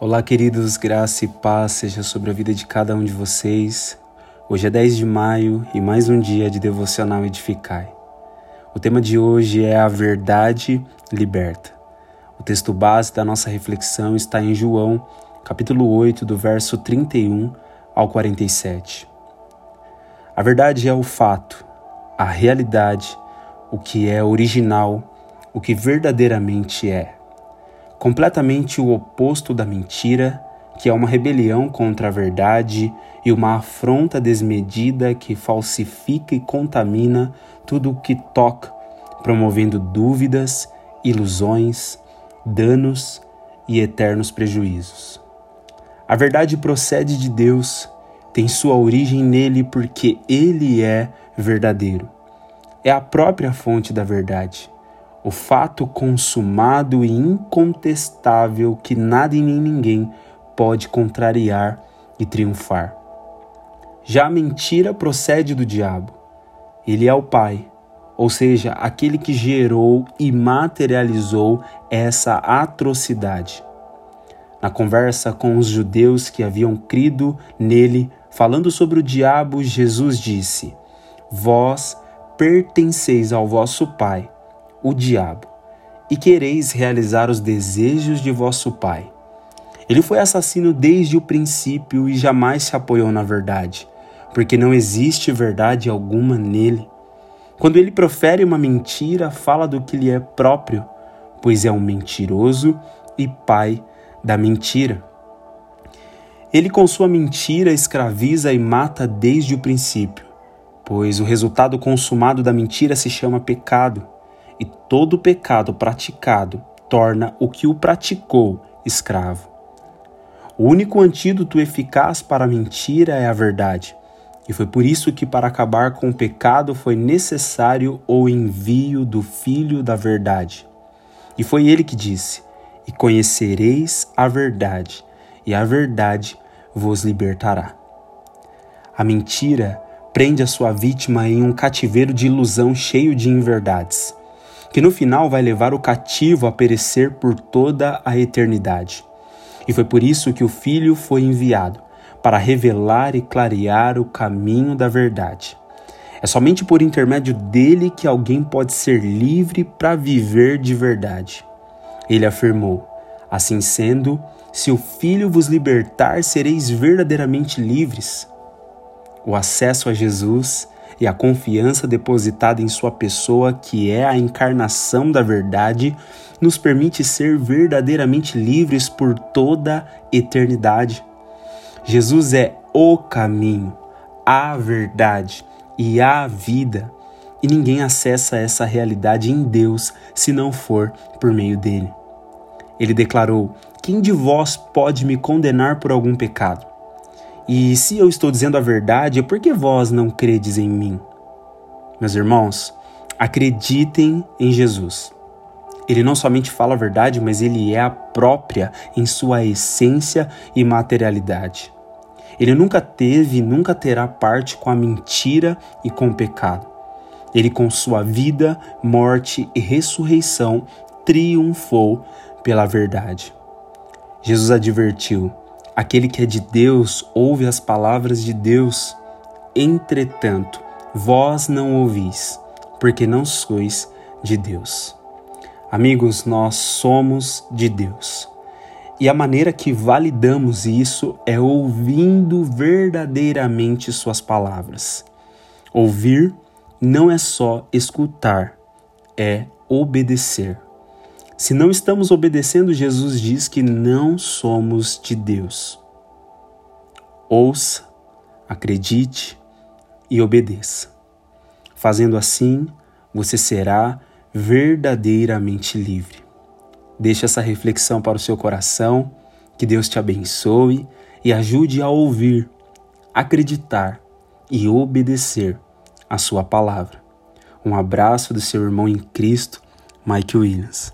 Olá, queridos, graça e paz seja sobre a vida de cada um de vocês. Hoje é 10 de maio e mais um dia de devocional Edificai. O tema de hoje é a verdade liberta. O texto base da nossa reflexão está em João, capítulo 8, do verso 31 ao 47. A verdade é o fato, a realidade, o que é original, o que verdadeiramente é completamente o oposto da mentira, que é uma rebelião contra a verdade e uma afronta desmedida que falsifica e contamina tudo o que toca, promovendo dúvidas, ilusões, danos e eternos prejuízos. A verdade procede de Deus, tem sua origem nele porque ele é verdadeiro. É a própria fonte da verdade o fato consumado e incontestável que nada e nem ninguém pode contrariar e triunfar. Já a mentira procede do diabo. Ele é o pai, ou seja, aquele que gerou e materializou essa atrocidade. Na conversa com os judeus que haviam crido nele, falando sobre o diabo, Jesus disse: Vós pertenceis ao vosso pai o diabo, e quereis realizar os desejos de vosso pai. Ele foi assassino desde o princípio e jamais se apoiou na verdade, porque não existe verdade alguma nele. Quando ele profere uma mentira, fala do que lhe é próprio, pois é um mentiroso e pai da mentira. Ele, com sua mentira, escraviza e mata desde o princípio, pois o resultado consumado da mentira se chama pecado e todo pecado praticado torna o que o praticou escravo. O único antídoto eficaz para a mentira é a verdade. E foi por isso que, para acabar com o pecado, foi necessário o envio do Filho da Verdade. E foi ele que disse: E conhecereis a verdade, e a verdade vos libertará. A mentira prende a sua vítima em um cativeiro de ilusão cheio de inverdades que no final vai levar o cativo a perecer por toda a eternidade. E foi por isso que o Filho foi enviado, para revelar e clarear o caminho da verdade. É somente por intermédio dele que alguém pode ser livre para viver de verdade. Ele afirmou: Assim sendo, se o Filho vos libertar, sereis verdadeiramente livres. O acesso a Jesus e a confiança depositada em Sua pessoa, que é a encarnação da verdade, nos permite ser verdadeiramente livres por toda eternidade. Jesus é o caminho, a verdade e a vida, e ninguém acessa essa realidade em Deus se não for por meio dele. Ele declarou: Quem de vós pode me condenar por algum pecado? E se eu estou dizendo a verdade, por que vós não credes em mim? Meus irmãos, acreditem em Jesus. Ele não somente fala a verdade, mas ele é a própria em sua essência e materialidade. Ele nunca teve e nunca terá parte com a mentira e com o pecado. Ele, com sua vida, morte e ressurreição, triunfou pela verdade. Jesus advertiu: Aquele que é de Deus ouve as palavras de Deus. Entretanto, vós não ouvis, porque não sois de Deus. Amigos, nós somos de Deus. E a maneira que validamos isso é ouvindo verdadeiramente Suas palavras. Ouvir não é só escutar, é obedecer. Se não estamos obedecendo, Jesus diz que não somos de Deus. Ouça, acredite e obedeça. Fazendo assim, você será verdadeiramente livre. Deixe essa reflexão para o seu coração, que Deus te abençoe e ajude a ouvir, acreditar e obedecer a sua palavra. Um abraço do seu irmão em Cristo, Mike Williams.